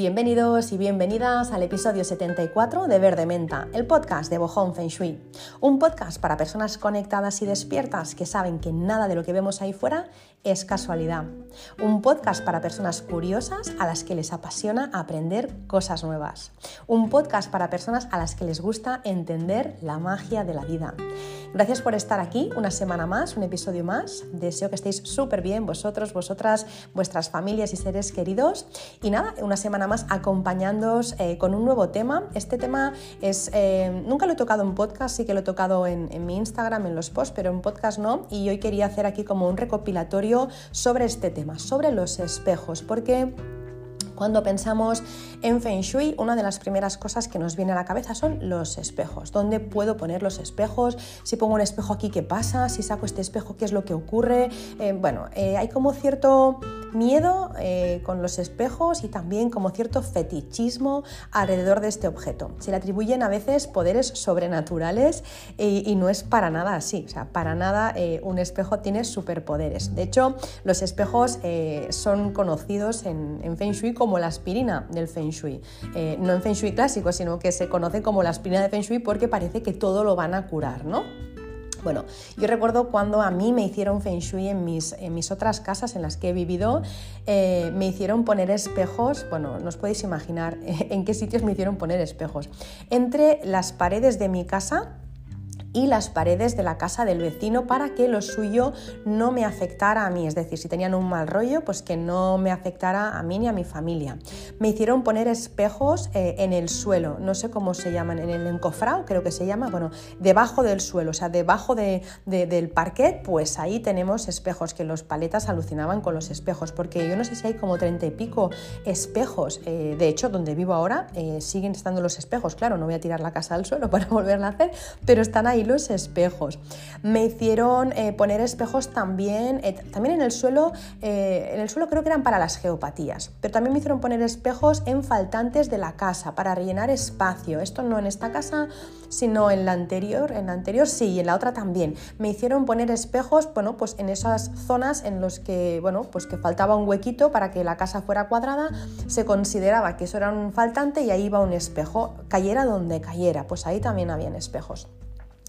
Bienvenidos y bienvenidas al episodio 74 de Verde Menta, el podcast de Bojón Feng Shui. Un podcast para personas conectadas y despiertas que saben que nada de lo que vemos ahí fuera es casualidad. Un podcast para personas curiosas a las que les apasiona aprender cosas nuevas. Un podcast para personas a las que les gusta entender la magia de la vida. Gracias por estar aquí una semana más, un episodio más. Deseo que estéis súper bien vosotros, vosotras, vuestras familias y seres queridos. Y nada, una semana más acompañándoos eh, con un nuevo tema. Este tema es, eh, nunca lo he tocado en podcast, sí que lo he tocado en, en mi Instagram, en los posts, pero en podcast no. Y hoy quería hacer aquí como un recopilatorio sobre este tema, sobre los espejos, porque cuando pensamos en Feng Shui, una de las primeras cosas que nos viene a la cabeza son los espejos. ¿Dónde puedo poner los espejos? Si pongo un espejo aquí, ¿qué pasa? Si saco este espejo, ¿qué es lo que ocurre? Eh, bueno, eh, hay como cierto miedo eh, con los espejos y también como cierto fetichismo alrededor de este objeto. Se le atribuyen a veces poderes sobrenaturales y no es para nada así. O sea, para nada un espejo tiene superpoderes. De hecho, los espejos son conocidos en, en Feng Shui como como la aspirina del Feng Shui. Eh, no en Feng Shui clásico, sino que se conoce como la aspirina de Feng Shui porque parece que todo lo van a curar, ¿no? Bueno, yo recuerdo cuando a mí me hicieron feng shui en mis, en mis otras casas en las que he vivido, eh, me hicieron poner espejos, bueno, no os podéis imaginar en qué sitios me hicieron poner espejos. Entre las paredes de mi casa, y las paredes de la casa del vecino para que lo suyo no me afectara a mí, es decir, si tenían un mal rollo, pues que no me afectara a mí ni a mi familia. Me hicieron poner espejos eh, en el suelo, no sé cómo se llaman, en el encofrado creo que se llama, bueno, debajo del suelo, o sea, debajo de, del parquet, pues ahí tenemos espejos, que los paletas alucinaban con los espejos, porque yo no sé si hay como treinta y pico espejos, eh, de hecho, donde vivo ahora eh, siguen estando los espejos, claro, no voy a tirar la casa al suelo para volverla a hacer, pero están ahí los espejos. Me hicieron eh, poner espejos también, eh, también en el suelo, eh, en el suelo creo que eran para las geopatías, pero también me hicieron poner espejos en faltantes de la casa para rellenar espacio. Esto no en esta casa, sino en la anterior, en la anterior sí, y en la otra también. Me hicieron poner espejos, bueno, pues en esas zonas en los que, bueno, pues que faltaba un huequito para que la casa fuera cuadrada, se consideraba que eso era un faltante y ahí iba un espejo, cayera donde cayera, pues ahí también habían espejos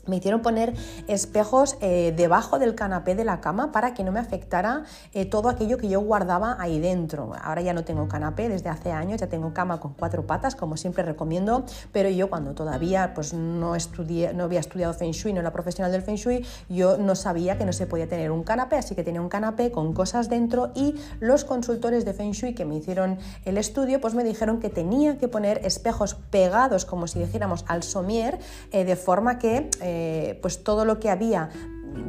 me hicieron poner espejos eh, debajo del canapé de la cama para que no me afectara eh, todo aquello que yo guardaba ahí dentro. Ahora ya no tengo canapé desde hace años, ya tengo cama con cuatro patas, como siempre recomiendo, pero yo cuando todavía pues, no, estudié, no había estudiado Feng Shui, no era profesional del Feng Shui, yo no sabía que no se podía tener un canapé, así que tenía un canapé con cosas dentro y los consultores de Feng Shui que me hicieron el estudio pues me dijeron que tenía que poner espejos pegados, como si dijéramos al somier, eh, de forma que eh, pues todo lo que había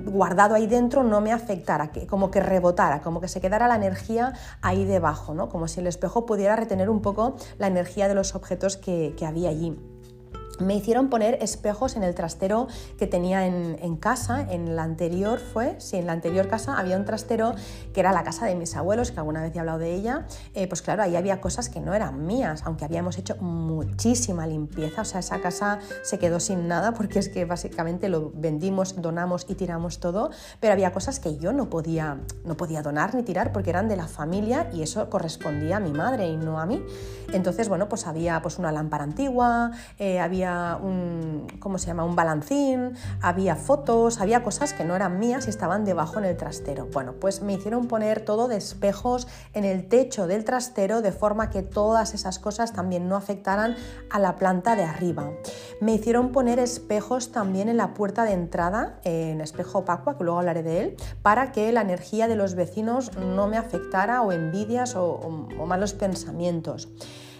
guardado ahí dentro no me afectara, que, como que rebotara, como que se quedara la energía ahí debajo, ¿no? como si el espejo pudiera retener un poco la energía de los objetos que había allí. Me hicieron poner espejos en el trastero que tenía en, casa. En la anterior fue, sí, en la anterior casa había un trastero que era la casa de mis abuelos, que alguna vez he hablado de ella. Eh, pues claro, ahí había cosas que no eran mías, aunque habíamos hecho muchísima limpieza. O sea, esa casa se quedó sin nada porque es que básicamente lo vendimos, donamos y tiramos todo. Pero había cosas que yo no podía, no podía donar ni tirar porque eran de la familia y eso correspondía a mi madre y no a mí. Entonces, bueno, pues había pues una lámpara antigua, eh, había un, ¿cómo se llama? un balancín, había fotos, había cosas que no eran mías y estaban debajo en el trastero. Bueno, pues me hicieron poner todo de espejos en el techo del trastero de forma que todas esas cosas también no afectaran a la planta de arriba. Me hicieron poner espejos también en la puerta de entrada, en espejo opaco, que luego hablaré de él, para que la energía de los vecinos no me afectara o envidias o malos pensamientos.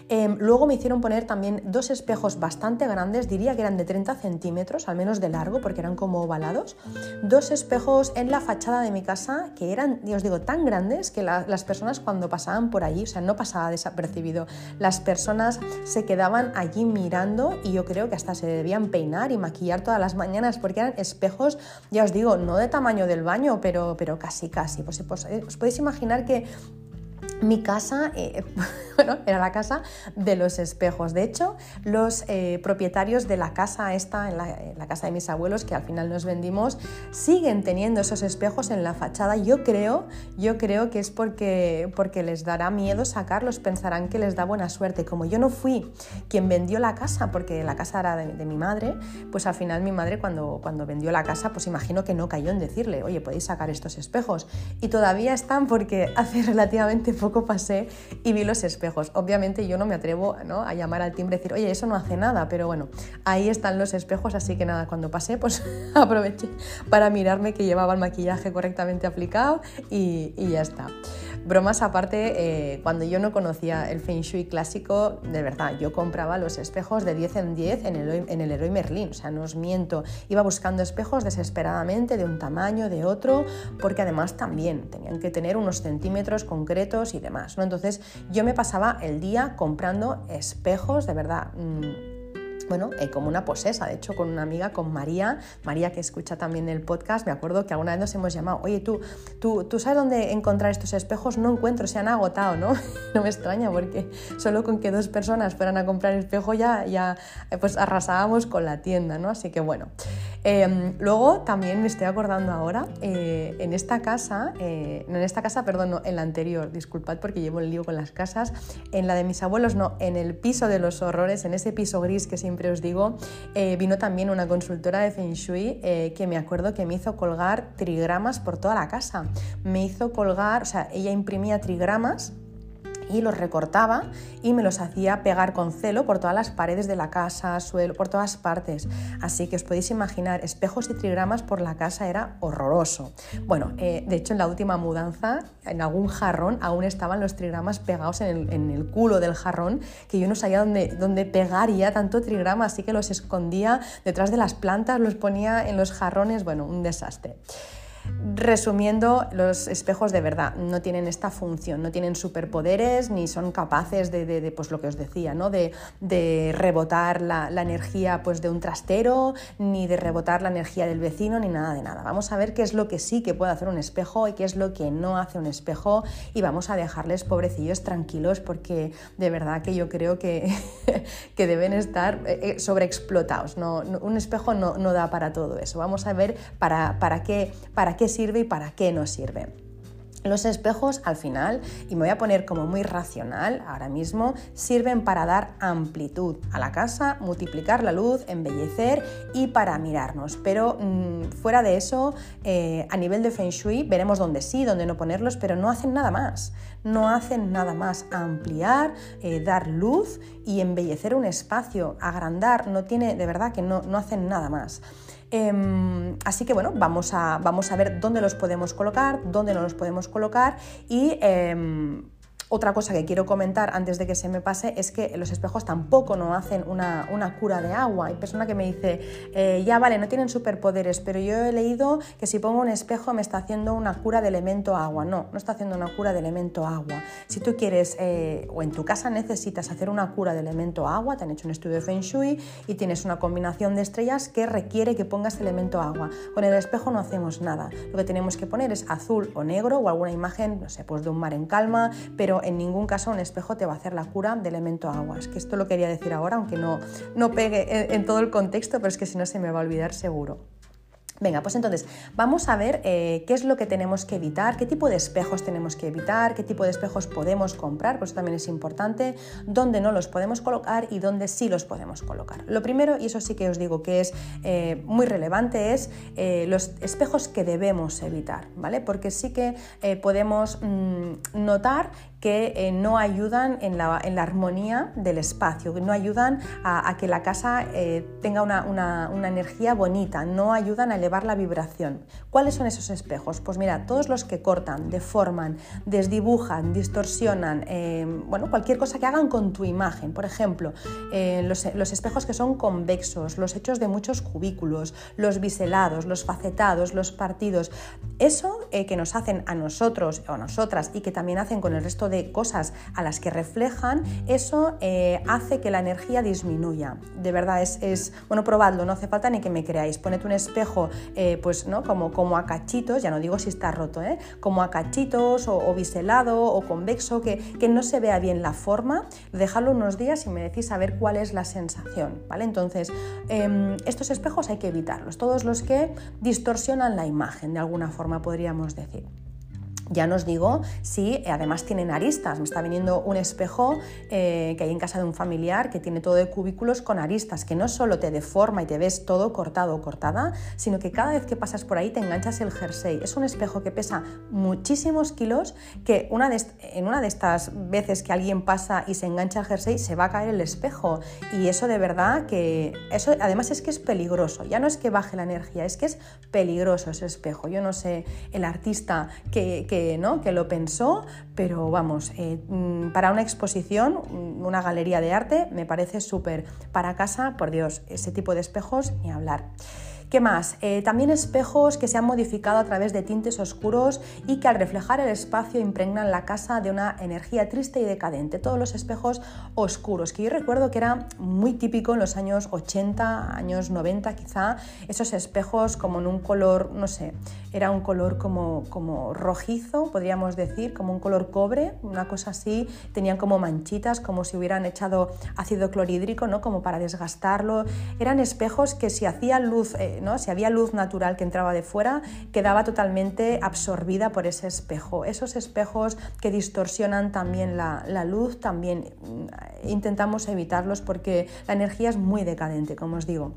Em, luego me hicieron poner también dos espejos bastante grandes, diría que eran de 30 centímetros, al menos de largo, porque eran como ovalados. Dos espejos en la fachada de mi casa que eran, os digo, tan grandes que las personas cuando pasaban por allí, o sea, no pasaba desapercibido, las personas se quedaban allí mirando y yo creo que hasta se debían peinar y maquillar todas las mañanas porque eran espejos, ya os digo, no de tamaño del baño, pero, pero casi, casi. Pues, pues os podéis imaginar que mi casa, eh, bueno, era la casa de los espejos. De hecho, los eh, propietarios de la casa esta, en la, casa de mis abuelos, que al final nos vendimos, siguen teniendo esos espejos en la fachada. Yo creo, yo creo que es porque, porque les dará miedo sacarlos, pensarán que les da buena suerte. Como yo no fui quien vendió la casa, porque la casa era de, mi madre, pues al final mi madre cuando, cuando vendió la casa, pues imagino que no cayó en decirle, oye, podéis sacar estos espejos. Y todavía están porque hace relativamente poco pasé y vi los espejos. Obviamente yo no me atrevo a llamar al timbre y decir, oye, eso no hace nada, pero bueno, ahí están los espejos, así que nada, cuando pasé, pues aproveché para mirarme que llevaba el maquillaje correctamente aplicado y ya está. Bromas aparte, eh, cuando yo no conocía el Feng Shui clásico, de verdad, yo compraba los espejos de 10 en 10 en el, en el Leroy Merlin, o sea, no os miento, iba buscando espejos desesperadamente de un tamaño, de otro, porque además también tenían que tener unos centímetros concretos y demás, ¿no? Entonces yo me pasaba el día comprando espejos, de verdad... Mm, bueno, eh, como una posesa, de hecho con una amiga, con María, María que escucha también el podcast, me acuerdo que alguna vez nos hemos llamado, oye, tú, tú, tú sabes dónde encontrar estos espejos, no encuentro, se han agotado, ¿no? no me extraña porque solo con que dos personas fueran a comprar espejo ya, ya eh, pues arrasábamos con la tienda, ¿no? Así que bueno. Em, luego también me estoy acordando ahora, eh, en esta casa, no en esta casa, perdón, no, en la anterior, disculpad porque llevo el lío con las casas, en la de mis abuelos, no, en el piso de los horrores, en ese piso gris que siempre siempre os digo, eh, vino también una consultora de Feng Shui eh, que me acuerdo que me hizo colgar trigramas por toda la casa. Me hizo colgar, o sea, ella imprimía trigramas y los recortaba y me los hacía pegar con celo por todas las paredes de la casa, suelo, por todas partes. Así que os podéis imaginar, espejos y trigramas por la casa era horroroso. Bueno, eh, de hecho en la última mudanza, en algún jarrón aún estaban los trigramas pegados en el, culo del jarrón, que yo no sabía dónde, dónde pegaría tanto trigrama, así que los escondía detrás de las plantas, los ponía en los jarrones, bueno, un desastre. Resumiendo, los espejos de verdad no tienen esta función, no tienen superpoderes ni son capaces de, pues lo que os decía, ¿no? de, rebotar la, energía pues, de un trastero, ni de rebotar la energía del vecino, ni nada de nada. Vamos a ver qué es lo que sí que puede hacer un espejo y qué es lo que no hace un espejo y vamos a dejarles pobrecillos tranquilos porque de verdad que yo creo que, que deben estar eh, eh, sobreexplotados. No, un espejo no, no, da para todo eso. Vamos a ver para, para qué. Para qué sirve y para qué no sirve. Los espejos al final, y me voy a poner como muy racional ahora mismo, sirven para dar amplitud a la casa, multiplicar la luz, embellecer y para mirarnos. Pero mm, fuera de eso, eh, a nivel de feng shui, veremos dónde sí, dónde no ponerlos, pero no hacen nada más. No hacen nada más ampliar, eh, dar luz y embellecer un espacio, agrandar, no tiene, de verdad que no, no hacen nada más. Em, así que bueno, vamos a, vamos a ver dónde los podemos colocar, dónde no los podemos colocar y em, otra cosa que quiero comentar antes de que se me pase es que los espejos tampoco no hacen una, cura de agua. Hay persona que me dice, eh, ya vale, no tienen superpoderes, pero yo he leído que si pongo un espejo me está haciendo una cura de elemento agua. No, no está haciendo una cura de elemento agua. Si tú quieres eh, o en tu casa necesitas hacer una cura de elemento agua, te han hecho un estudio de Feng Shui y tienes una combinación de estrellas que requiere que pongas elemento agua. Con el espejo no hacemos nada. Lo que tenemos que poner es azul o negro o alguna imagen, no sé, pues de un mar en calma, pero en ningún caso un espejo te va a hacer la cura de elemento agua. Es que esto lo quería decir ahora, aunque no, no pegue en todo el contexto, pero es que si no se me va a olvidar seguro. Venga, pues entonces vamos a ver eh, qué es lo que tenemos que evitar, qué tipo de espejos tenemos que evitar, qué tipo de espejos podemos comprar, pues eso también es importante, dónde no los podemos colocar y dónde sí los podemos colocar. Lo primero, y eso sí que os digo que es eh, muy relevante, es eh, los espejos que debemos evitar, ¿vale? Porque sí que podemos mm, notar que no ayudan en la, armonía del espacio, no ayudan a, que la casa tenga una, una energía bonita, no ayudan a elevar la vibración. ¿Cuáles son esos espejos? Pues mira, todos los que cortan, deforman, desdibujan, distorsionan, eh, bueno, cualquier cosa que hagan con tu imagen. Por ejemplo, eh, los, espejos que son convexos, los hechos de muchos cubículos, los biselados, los facetados, los partidos. Eso eh, que nos hacen a nosotros o a nosotras y que también hacen con el resto de cosas a las que reflejan, eso hace que la energía disminuya. De verdad, es, es, bueno, probadlo, no hace falta ni que me creáis. Poned un espejo eh, pues, ¿no? Como, como a cachitos, ya no digo si está roto, ¿eh? como a cachitos o, biselado o convexo, que, que, no se vea bien la forma, dejarlo unos días y me decís a ver cuál es la sensación, ¿vale? Entonces, em, estos espejos hay que evitarlos, todos los que distorsionan la imagen, de alguna forma podríamos decir. Ya nos digo si eh, además tienen aristas. Me está viniendo un espejo eh, que hay en casa de un familiar que tiene todo de cubículos con aristas, que no solo te deforma y te ves todo cortado o cortada, sino que cada vez que pasas por ahí te enganchas el jersey. Es un espejo que pesa muchísimos kilos, que una en una de estas veces que alguien pasa y se engancha el jersey se va a caer el espejo. Y eso de verdad que... Eso además es que es peligroso. Ya no es que baje la energía, es que es peligroso ese espejo. Yo no sé, el artista que, lo pensó, pero vamos, eh, mm, para una exposición, mm, una galería de arte, me parece súper. Para casa, por Dios, ese tipo de espejos, ni hablar. ¿Qué más? Eh, también espejos que se han modificado a través de tintes oscuros y que al reflejar el espacio impregnan la casa de una energía triste y decadente. Todos los espejos oscuros, que yo recuerdo que era muy típico en los años 80, años 90 quizá, esos espejos como en un color, no sé, era un color como, como rojizo, podríamos decir, como un color cobre, una cosa así, tenían como manchitas, como si hubieran echado ácido clorhídrico, ¿no? como para desgastarlo. Eran espejos que si hacía luz... Eh, si había luz natural que entraba de fuera, quedaba totalmente absorbida por ese espejo. Esos espejos que distorsionan también la, luz, también mm, intentamos evitarlos porque la energía es muy decadente, como os digo.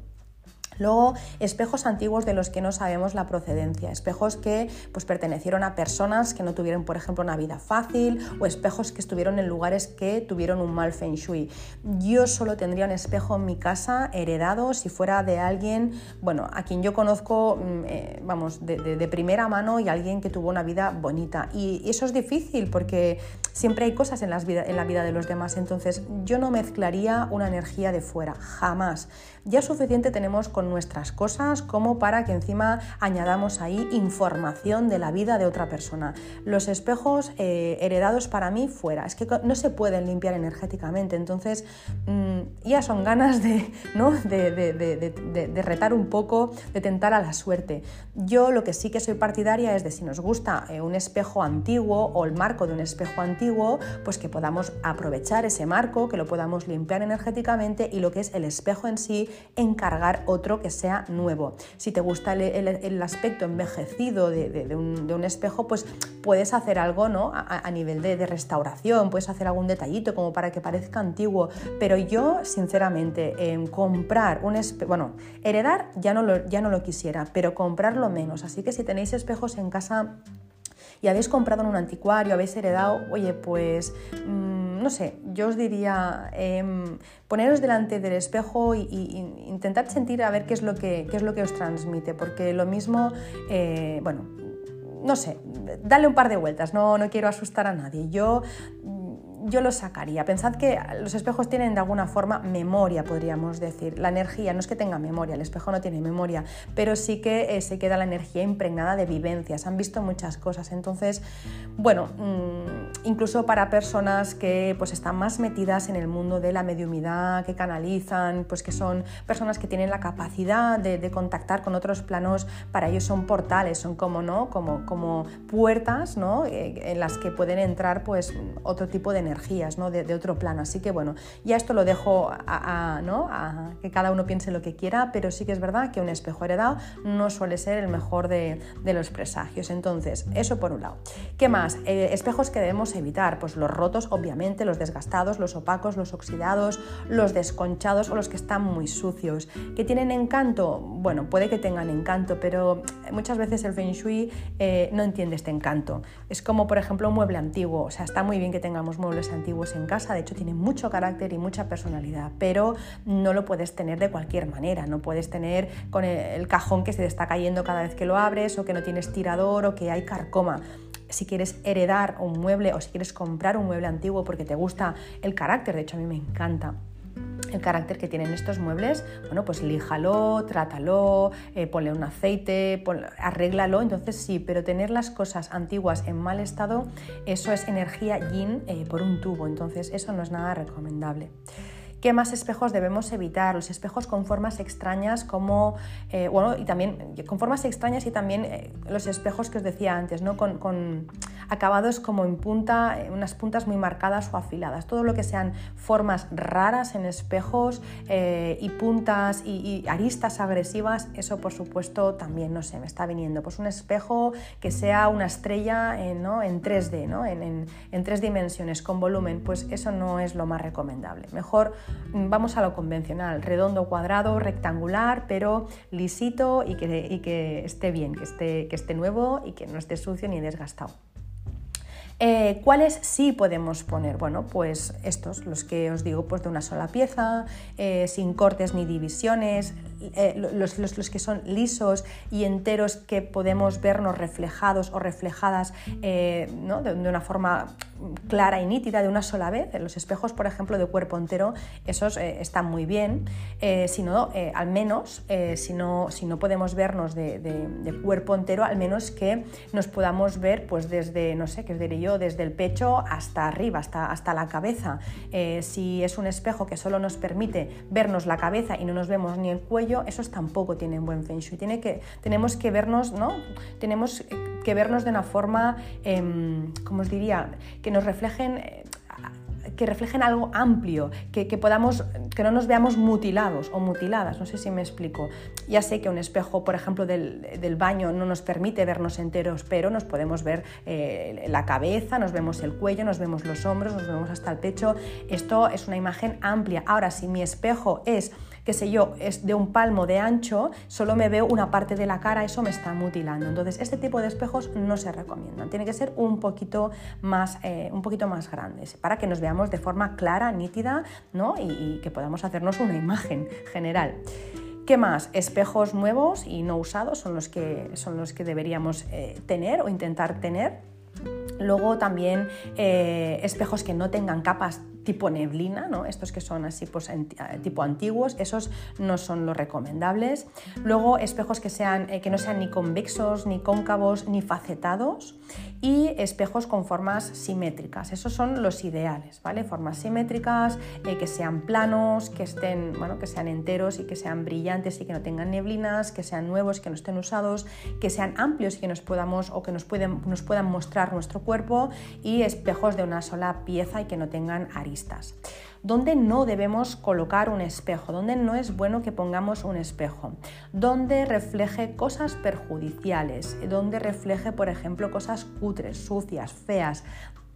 Luego, espejos antiguos de los que no sabemos la procedencia, espejos que pues, pertenecieron a personas que no tuvieron, por ejemplo, una vida fácil o espejos que estuvieron en lugares que tuvieron un mal feng shui. Yo solo tendría un espejo en mi casa heredado si fuera de alguien, bueno, a quien yo conozco, mm, eh, vamos, de, primera mano y alguien que tuvo una vida bonita. Y, eso es difícil porque siempre hay cosas en, las en la vida de los demás, entonces yo no mezclaría una energía de fuera, jamás. Ya suficiente tenemos con nuestras cosas como para que encima añadamos ahí información de la vida de otra persona. Los espejos eh, heredados para mí fuera, es que no se pueden limpiar energéticamente, entonces mm, ya son ganas de, ¿no? de, retar un poco, de tentar a la suerte. Yo lo que sí que soy partidaria es de si nos gusta eh, un espejo antiguo o el marco de un espejo antiguo, pues que podamos aprovechar ese marco, que lo podamos limpiar energéticamente y lo que es el espejo en sí, encargar otro que sea nuevo. Si te gusta el, aspecto envejecido de, un, espejo, pues puedes hacer algo ¿no? a, nivel de, restauración, puedes hacer algún detallito como para que parezca antiguo, pero yo sinceramente en comprar un espejo, bueno, heredar ya no, lo, ya no lo quisiera, pero comprarlo menos, así que si tenéis espejos en casa y habéis comprado en un anticuario, habéis heredado, oye, pues... Mm, no sé, yo os diría em, poneros delante del espejo e intentar sentir a ver qué es lo que, es lo que os transmite, porque lo mismo, eh, bueno, no sé, dale un par de vueltas, no, no quiero asustar a nadie. Yo yo lo sacaría. Pensad que los espejos tienen de alguna forma memoria, podríamos decir. La energía, no es que tenga memoria, el espejo no tiene memoria, pero sí que eh, se queda la energía impregnada de vivencias. Han visto muchas cosas. Entonces, bueno, mm, incluso para personas que pues, están más metidas en el mundo de la mediumidad, que canalizan, pues que son personas que tienen la capacidad de, contactar con otros planos, para ellos son portales, son como, ¿no? como, como puertas ¿no? Eh, en las que pueden entrar pues, otro tipo de energía ¿no? de, otro plano. Así que bueno, ya esto lo dejo a, ¿no? que cada uno piense lo que quiera, pero sí que es verdad que un espejo heredado no suele ser el mejor de, los presagios. Entonces, eso por un lado. ¿Qué más? Eh, espejos que debemos evitar, pues los rotos, obviamente, los desgastados, los opacos, los oxidados, los desconchados o los que están muy sucios. ¿Que tienen encanto? Bueno, puede que tengan encanto, pero muchas veces el Feng Shui eh, no entiende este encanto. Es como, por ejemplo, un mueble antiguo. O sea, está muy bien que tengamos muebles antiguos en casa, de hecho tiene mucho carácter y mucha personalidad, pero no lo puedes tener de cualquier manera, no puedes tener con el cajón que se te está cayendo cada vez que lo abres o que no tienes tirador o que hay carcoma. Si quieres heredar un mueble o si quieres comprar un mueble antiguo porque te gusta el carácter, de hecho a mí me encanta el carácter que tienen estos muebles, bueno, pues líjalo, trátalo, eh, ponle un aceite, arréglalo, entonces sí, pero tener las cosas antiguas en mal estado, eso es energía yin eh, por un tubo, entonces eso no es nada recomendable. ¿Qué más espejos debemos evitar? Los espejos con formas extrañas como, eh, bueno, y también con formas extrañas y también eh, los espejos que os decía antes, ¿no? Con, acabados como en punta, eh, unas puntas muy marcadas o afiladas. Todo lo que sean formas raras en espejos y puntas y, aristas agresivas, eso por supuesto también, no sé, me está viniendo. Pues un espejo que sea una estrella en, ¿no? en 3D, ¿no? en, en tres dimensiones, con volumen, pues eso no es lo más recomendable. Mejor mm, vamos a lo convencional, redondo, cuadrado, rectangular, pero lisito y que, que esté bien, que esté, que esté nuevo y que no esté sucio ni desgastado. Eh, ¿Cuáles sí podemos poner? Bueno, pues estos, los que os digo, pues de una sola pieza, eh, sin cortes ni divisiones, eh, los, los, que son lisos y enteros que podemos vernos reflejados o reflejadas de, una forma clara y nítida de una sola vez. Los espejos, por ejemplo, de cuerpo entero, esos están muy bien. si no, al menos, si, no, si no podemos vernos de, de, cuerpo entero, al menos que nos podamos ver pues desde, no sé, qué os diré yo, desde el pecho hasta arriba, hasta, hasta la cabeza. Eh, si es un espejo que solo nos permite vernos la cabeza y no nos vemos ni el cuello, esos tampoco tienen buen feng shui. Tiene que, tenemos que vernos, ¿no? Tenemos que vernos de una forma, eh, como os diría, que nos reflejen eh, que reflejen algo amplio, que, podamos, que no nos veamos mutilados o mutiladas, no sé si me explico. Ya sé que un espejo, por ejemplo, del, baño no nos permite vernos enteros, pero nos podemos ver eh, la cabeza, nos vemos el cuello, nos vemos los hombros, nos vemos hasta el pecho. Esto es una imagen amplia. Ahora, si mi espejo es qué sé yo, es de un palmo de ancho, solo me veo una parte de la cara, eso me está mutilando. Entonces, este tipo de espejos no se recomiendan. Tiene que ser un poquito más, eh, un poquito más grandes para que nos veamos de forma clara, nítida ¿no? y, que podamos hacernos una imagen general. ¿Qué más? Espejos nuevos y no usados son los que, son los que deberíamos eh, tener o intentar tener. Luego también eh, espejos que no tengan capas tipo neblina, ¿no? estos que son así pues, tipo antiguos, esos no son los recomendables. Luego espejos que, sean, eh, que no sean ni convexos, ni cóncavos, ni facetados y espejos con formas simétricas, esos son los ideales, ¿vale? Formas simétricas, eh, que sean planos, que, estén, bueno, que sean enteros y que sean brillantes y que no tengan neblinas, que sean nuevos, que no estén usados, que sean amplios y que nos podamos o que nos, pueden, nos puedan mostrar nuestro cuerpo y espejos de una sola pieza y que no tengan aristas. ¿Dónde no debemos colocar un espejo? ¿Dónde no es bueno que pongamos un espejo? Donde refleje cosas perjudiciales, donde refleje, por ejemplo, cosas cutres, sucias, feas,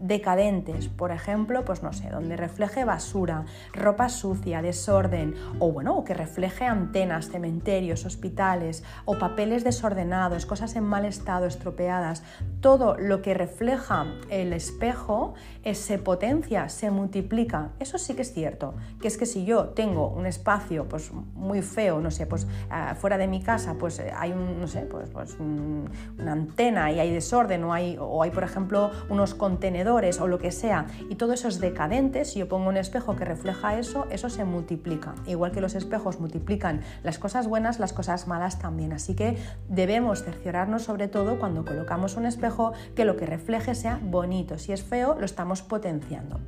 decadentes, por ejemplo, pues no sé, donde refleje basura, ropa sucia, desorden, o bueno, que refleje antenas, cementerios, hospitales, o papeles desordenados, cosas en mal estado, estropeadas, todo lo que refleja el espejo eh, se potencia, se multiplica. Eso sí que es cierto, que es que si yo tengo un espacio pues muy feo, no sé, pues ah, fuera de mi casa, pues eh, hay un, no sé, pues, pues una antena y hay desorden, o hay, por ejemplo, unos contenedores o lo que sea, y todo eso es decadente, si yo pongo un espejo que refleja eso, eso se multiplica. Igual que los espejos multiplican las cosas buenas, las cosas malas también. Así que debemos cerciorarnos sobre todo cuando colocamos un espejo que lo que refleje sea bonito. Si es feo, lo estamos potenciando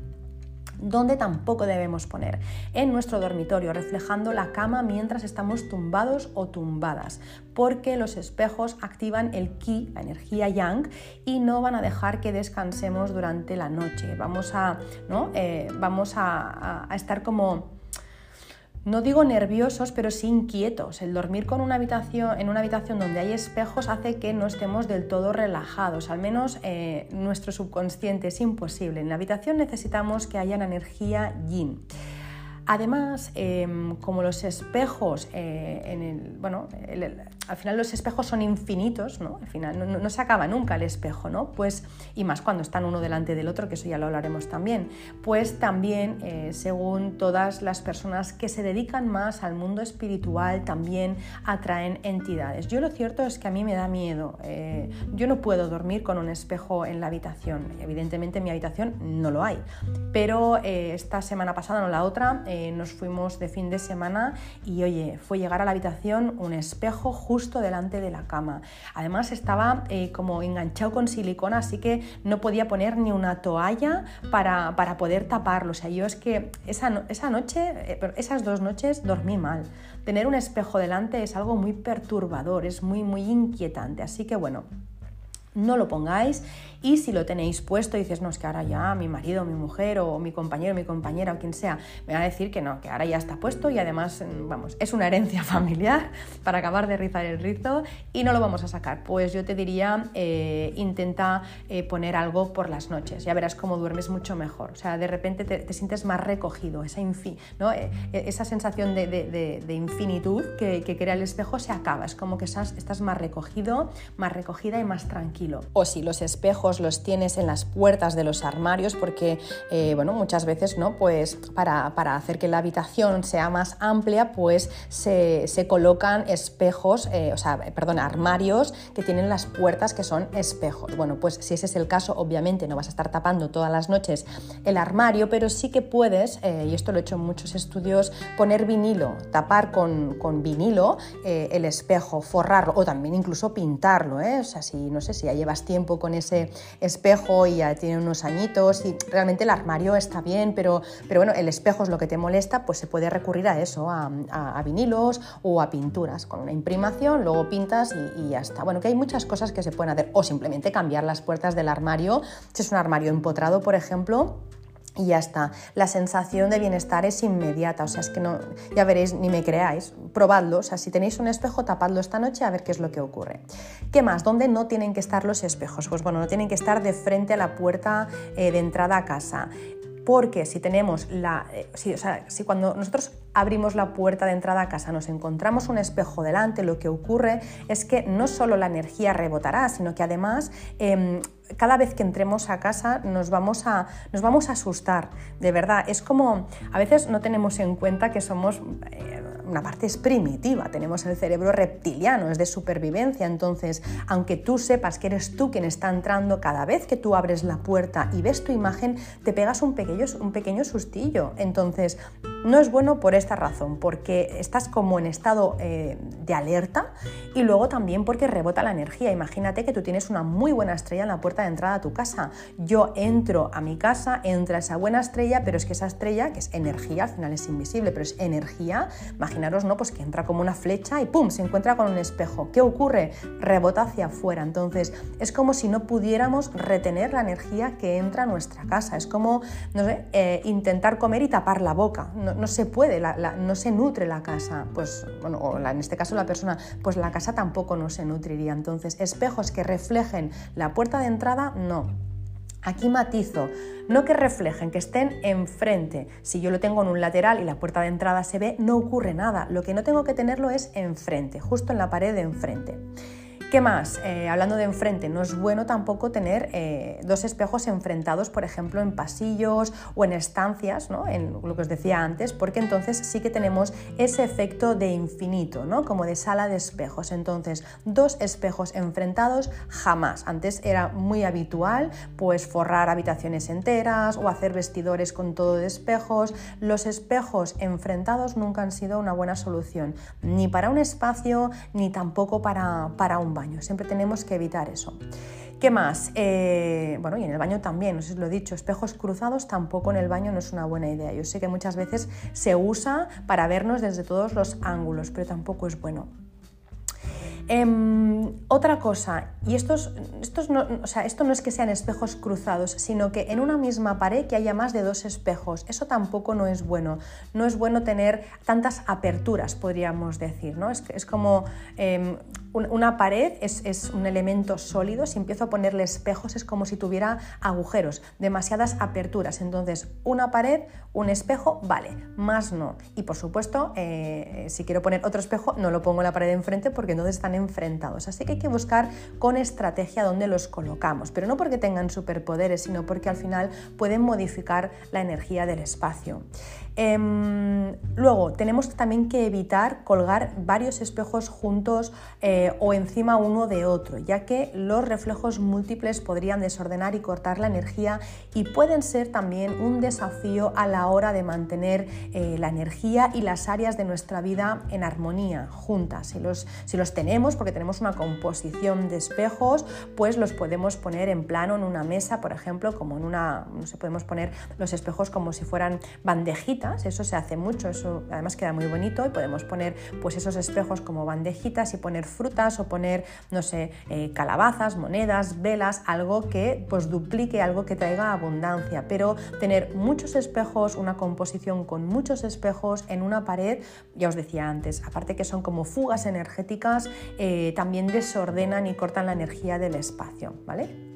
donde tampoco debemos poner, en nuestro dormitorio, reflejando la cama mientras estamos tumbados o tumbadas, porque los espejos activan el ki, la energía yang, y no van a dejar que descansemos durante la noche. Vamos a, ¿no? Eh, vamos a estar como no digo nerviosos, pero sí inquietos. El dormir con una habitación, en una habitación donde hay espejos hace que no estemos del todo relajados, al menos eh, nuestro subconsciente es imposible. En la habitación necesitamos que haya energía yin. Además, em, como los espejos, eh, en el, bueno, al final los espejos son infinitos, ¿no? Al final no, se acaba nunca el espejo, ¿no? Pues, y más cuando están uno delante del otro, que eso ya lo hablaremos también, pues también, eh, según todas las personas que se dedican más al mundo espiritual, también atraen entidades. Yo lo cierto es que a mí me da miedo. Eh, yo no puedo dormir con un espejo en la habitación. Evidentemente en mi habitación no lo hay. Pero esta semana pasada, no la otra, eh, nos fuimos de fin de semana y oye, fue llegar a la habitación un espejo delante de la cama. Además estaba eh, como enganchado con silicona, así que no podía poner ni una toalla para, poder taparlo. O sea, yo es que esa, esa noche, esas dos noches dormí mal. Tener un espejo delante es algo muy perturbador, es muy, muy inquietante. Así que bueno, no lo pongáis y si lo tenéis puesto y dices, no, es que ahora ya mi marido, mi mujer o mi compañero, mi compañera o quien sea, me va a decir que no, que ahora ya está puesto y además, mm, vamos, es una herencia familiar para acabar de rizar el rizo y no lo vamos a sacar. Pues yo te diría, eh, intenta eh, poner algo por las noches, ya verás cómo duermes mucho mejor. O sea, de repente te, sientes más recogido, esa, ¿no? Eh, esa sensación de, infinitud que, crea el espejo se acaba, es como que estás, estás más recogido, más recogida y más tranquilo. O si los espejos los tienes en las puertas de los armarios porque, eh, bueno, muchas veces, ¿no? Pues para, hacer que la habitación sea más amplia, pues se, colocan espejos, eh, o sea, perdón, armarios que tienen las puertas que son espejos. Bueno, pues si ese es el caso, obviamente no vas a estar tapando todas las noches el armario, pero sí que puedes, eh, y esto lo he hecho en muchos estudios, poner vinilo, tapar con, con vinilo el espejo, forrarlo o también incluso pintarlo, O sea, si no sé si llevas tiempo con ese espejo y ya tiene unos añitos y realmente el armario está bien, pero, pero bueno, el espejo es lo que te molesta, pues se puede recurrir a eso, a, vinilos o a pinturas, con una imprimación, luego pintas y, ya está. Bueno, que hay muchas cosas que se pueden hacer, o simplemente cambiar las puertas del armario, si es un armario empotrado, por ejemplo, y ya está. La sensación de bienestar es inmediata, o sea, es que no, ya veréis, ni me creáis, probadlo, o sea, si tenéis un espejo, tapadlo esta noche a ver qué es lo que ocurre. ¿Qué más? ¿Dónde no tienen que estar los espejos? Pues bueno, no tienen que estar de frente a la puerta eh, de entrada a casa porque si tenemos la, eh, o sea, si cuando nosotros abrimos la puerta de entrada a casa nos encontramos un espejo delante, lo que ocurre es que no solo la energía rebotará, sino que además em, cada vez que entremos a casa nos vamos a, nos vamos a asustar, de verdad. Es como, a veces no tenemos en cuenta que somos... Eh, una parte es primitiva, tenemos el cerebro reptiliano, es de supervivencia, entonces, aunque tú sepas que eres tú quien está entrando, cada vez que tú abres la puerta y ves tu imagen, te pegas un pequeño, un pequeño sustillo. Entonces, no es bueno por esta razón, porque estás como en estado eh, de alerta y luego también porque rebota la energía. Imagínate que tú tienes una muy buena estrella en la puerta de entrada a tu casa. Yo entro a mi casa, entra esa buena estrella, pero es que esa estrella, que es energía, al final es invisible, pero es energía, ¿no? Pues que entra como una flecha y ¡pum! se encuentra con un espejo. ¿Qué ocurre? Rebota hacia afuera. Entonces, es como si no pudiéramos retener la energía que entra a nuestra casa. Es como, no eh, intentar comer y tapar la boca no, se puede, no se nutre la casa, pues, bueno, en este caso la persona, pues la casa tampoco no se nutriría. Entonces, espejos que reflejen la puerta de entrada, no. Aquí matizo, no que reflejen, que estén enfrente. Si yo lo tengo en un lateral y la puerta de entrada se ve, no ocurre nada. Lo que no tengo que tenerlo es enfrente, justo en la pared de enfrente. ¿Qué más? Eh, hablando de enfrente, no es bueno tampoco tener eh, dos espejos enfrentados, por ejemplo, en pasillos o en estancias, ¿no? en lo que os decía antes, porque entonces sí que tenemos ese efecto de infinito, ¿no? como de sala de espejos. Entonces, dos espejos enfrentados jamás. Antes era muy habitual pues forrar habitaciones enteras o hacer vestidores con todo de espejos. Los espejos enfrentados nunca han sido una buena solución, ni para un espacio, ni tampoco para, para un Siempre tenemos que evitar eso. ¿Qué más? Eh, bueno, y en el baño también, no sé lo he dicho, espejos cruzados tampoco en el baño no es una buena idea. Yo sé que muchas veces se usa para vernos desde todos los ángulos, pero tampoco es bueno. Em, otra cosa, y estos, estos no, o sea, esto no es que sean espejos cruzados, sino que en una misma pared que haya más de dos espejos. Eso tampoco no es bueno. No es bueno tener tantas aperturas, podríamos decir. ¿no? Es, es como em, una pared es, un elemento sólido, si empiezo a ponerle espejos es como si tuviera agujeros, demasiadas aperturas. Entonces, una pared, un espejo, vale, más no. Y por supuesto, eh, si quiero poner otro espejo, no lo pongo en la pared enfrente porque entonces están enfrentados. Así que hay que buscar con estrategia dónde los colocamos, pero no porque tengan superpoderes, sino porque al final pueden modificar la energía del espacio. Em, luego, tenemos también que evitar colgar varios espejos juntos eh, o encima uno de otro, ya que los reflejos múltiples podrían desordenar y cortar la energía y pueden ser también un desafío a la hora de mantener eh, la energía y las áreas de nuestra vida en armonía, juntas. Si los, si los tenemos, porque tenemos una composición de espejos, pues los podemos poner en plano en una mesa, por ejemplo, como en una, no sé, podemos poner los espejos como si fueran bandejitas eso se hace mucho, eso además queda muy bonito y podemos poner pues esos espejos como bandejitas y poner frutas o poner, no sé, eh, calabazas, monedas, velas, algo que pues duplique, algo que traiga abundancia, pero tener muchos espejos, una composición con muchos espejos en una pared, ya os decía antes, aparte que son como fugas energéticas, eh, también desordenan y cortan la energía del espacio, ¿vale?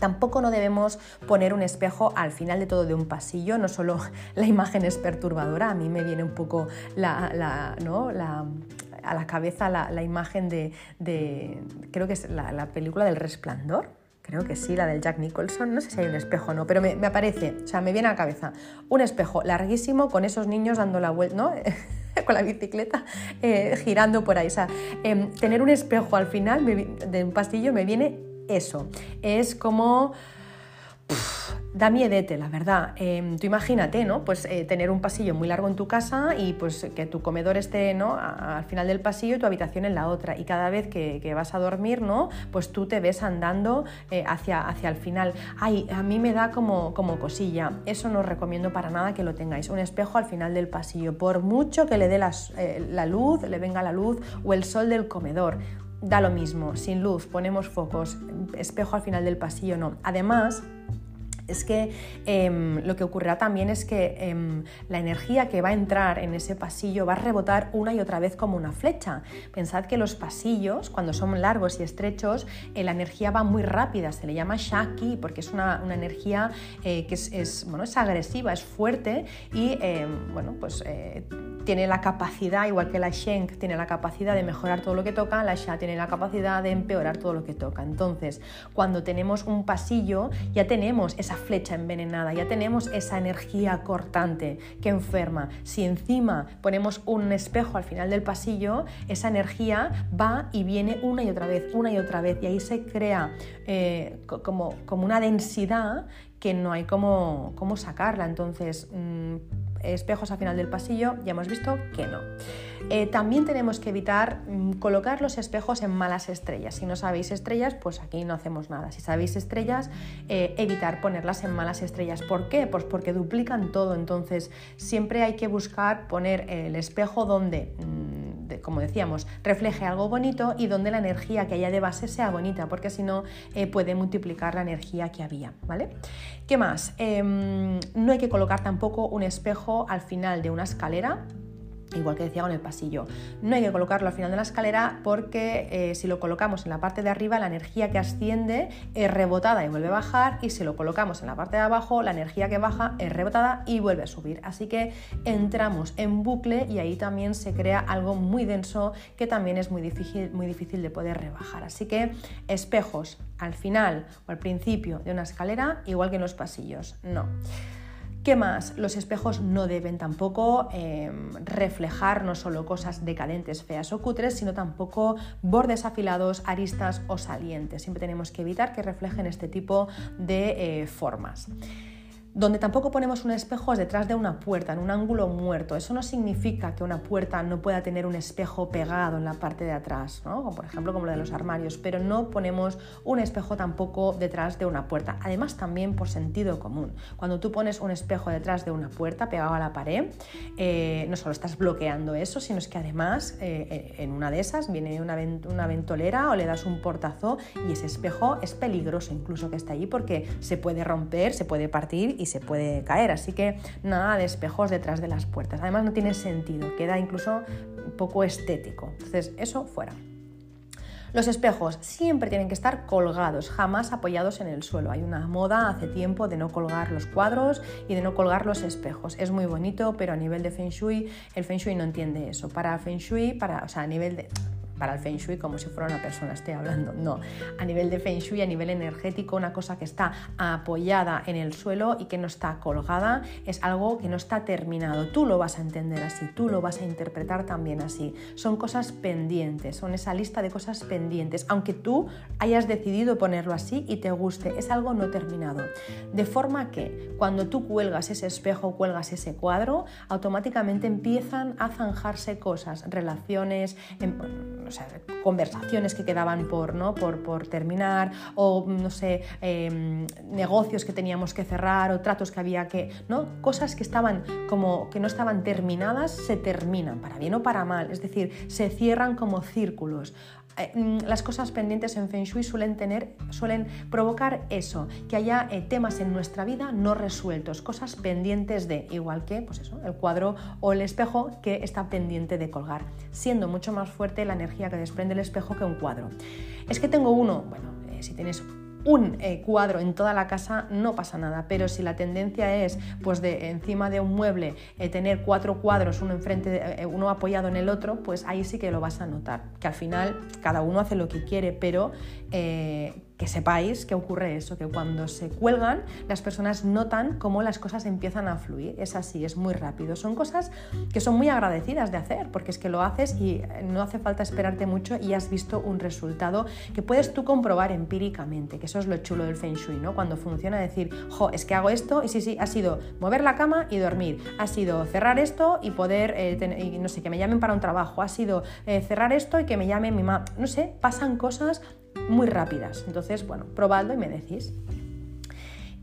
Tampoco no debemos poner un espejo al final de todo de un pasillo, no solo la imagen es perturbadora, a mí me viene un poco la, ¿no? la a la cabeza la, imagen de, creo que es la, película del resplandor, creo que sí, la del Jack Nicholson, no sé si hay un espejo o no, pero me, aparece, o sea, me viene a la cabeza un espejo larguísimo con esos niños dando la vuelta, ¿no? con la bicicleta eh, girando por ahí. O sea, em, tener un espejo al final de un pasillo me viene eso. Es como... da miedete, la verdad. Em, tú imagínate, ¿no? Pues eh, tener un pasillo muy largo en tu casa y pues que tu comedor esté, ¿no? al final del pasillo y tu habitación en la otra. Y cada vez que, vas a dormir, ¿no? Pues tú te ves andando eh, hacia, hacia el final. Ay, a mí me da como, como cosilla. Eso no os recomiendo para nada que lo tengáis. Un espejo al final del pasillo. Por mucho que le dé eh, la luz, le venga la luz o el sol del comedor da lo mismo, sin luz, ponemos focos, espejo al final del pasillo, no. Además, es que em, lo que ocurrirá también es que em, la energía que va a entrar en ese pasillo va a rebotar una y otra vez como una flecha. Pensad que los pasillos, cuando son largos y estrechos, eh, la energía va muy rápida, se le llama shaki porque es una, energía eh, que es, bueno, es agresiva, es fuerte y em, bueno, pues eh, tiene la capacidad, igual que la Shen tiene la capacidad de mejorar todo lo que toca, la Sha tiene la capacidad de empeorar todo lo que toca. Entonces, cuando tenemos un pasillo, ya tenemos esa flecha envenenada, ya tenemos esa energía cortante que enferma. Si encima ponemos un espejo al final del pasillo, esa energía va y viene una y otra vez, una y otra vez, y ahí se crea eh, como, como una densidad que no hay cómo, cómo sacarla. Entonces, mm, espejos al final del pasillo, ya hemos visto que no. Eh, también tenemos que evitar mm, colocar los espejos en malas estrellas. Si no sabéis estrellas, pues aquí no hacemos nada. Si sabéis estrellas, eh, evitar ponerlas en malas estrellas. ¿Por qué? Pues porque duplican todo. Entonces, siempre hay que buscar poner el espejo donde... Mm, como decíamos, refleje algo bonito y donde la energía que haya de base sea bonita, porque si no eh, puede multiplicar la energía que había, ¿vale? ¿Qué más? Em, no hay que colocar tampoco un espejo al final de una escalera igual que decía con el pasillo. No hay que colocarlo al final de la escalera porque eh, si lo colocamos en la parte de arriba, la energía que asciende es rebotada y vuelve a bajar y si lo colocamos en la parte de abajo, la energía que baja es rebotada y vuelve a subir. Así que entramos en bucle y ahí también se crea algo muy denso que también es muy difícil, muy difícil de poder rebajar. Así que espejos al final o al principio de una escalera, igual que en los pasillos, no. ¿Qué más? Los espejos no deben tampoco em, reflejar no solo cosas decadentes, feas o cutres, sino tampoco bordes afilados, aristas o salientes. Siempre tenemos que evitar que reflejen este tipo de eh, formas. Donde tampoco ponemos un espejo es detrás de una puerta, en un ángulo muerto. Eso no significa que una puerta no pueda tener un espejo pegado en la parte de atrás, ¿no? por ejemplo como lo de los armarios, pero no ponemos un espejo tampoco detrás de una puerta. Además también por sentido común. Cuando tú pones un espejo detrás de una puerta pegado a la pared, eh, no solo estás bloqueando eso, sino que además eh, eh, en una de esas viene una, una ventolera o le das un portazo y ese espejo es peligroso incluso que está allí porque se puede romper, se puede partir y se puede caer. Así que nada de espejos detrás de las puertas. Además no tiene sentido, queda incluso poco estético. Entonces eso fuera. Los espejos siempre tienen que estar colgados, jamás apoyados en el suelo. Hay una moda hace tiempo de no colgar los cuadros y de no colgar los espejos. Es muy bonito, pero a nivel de Feng Shui, el Feng Shui no entiende eso. Para Feng Shui, para, o sea, a nivel de para el Feng Shui como si fuera una persona, estoy hablando, no. A nivel de Feng Shui, a nivel energético, una cosa que está apoyada en el suelo y que no está colgada es algo que no está terminado. Tú lo vas a entender así, tú lo vas a interpretar también así. Son cosas pendientes, son esa lista de cosas pendientes, aunque tú hayas decidido ponerlo así y te guste, es algo no terminado. De forma que cuando tú cuelgas ese espejo, cuelgas ese cuadro, automáticamente empiezan a zanjarse cosas, relaciones, em, conversaciones que quedaban por, ¿no? por, por terminar, o no sé, em, negocios que teníamos que cerrar, o tratos que había que. ¿no? Cosas que estaban como que no estaban terminadas, se terminan, para bien o para mal. Es decir, se cierran como círculos. Eh, mm, las cosas pendientes en Feng Shui suelen, tener, suelen provocar eso, que haya eh, temas en nuestra vida no resueltos, cosas pendientes de, igual que pues eso, el cuadro o el espejo que está pendiente de colgar, siendo mucho más fuerte la energía que desprende el espejo que un cuadro. Es que tengo uno, bueno, eh, si tienes un eh, cuadro en toda la casa no pasa nada, pero si la tendencia es pues de encima de un mueble eh, tener cuatro cuadros, uno enfrente, eh, uno apoyado en el otro, pues ahí sí que lo vas a notar, que al final cada uno hace lo que quiere, pero que sepáis que ocurre eso, que cuando se cuelgan las personas notan cómo las cosas empiezan a fluir. Es así, es muy rápido. Son cosas que son muy agradecidas de hacer, porque es que lo haces y no hace falta esperarte mucho y has visto un resultado que puedes tú comprobar empíricamente, que eso es lo chulo del Feng Shui, ¿no? Cuando funciona decir, jo, es que hago esto y sí, sí, ha sido mover la cama y dormir, ha sido cerrar esto y poder, eh, no sé, que me llamen para un trabajo, ha sido eh, cerrar esto y que me llame mi mamá, no sé, pasan cosas muy rápidas. Entonces, bueno, probadlo y me decís.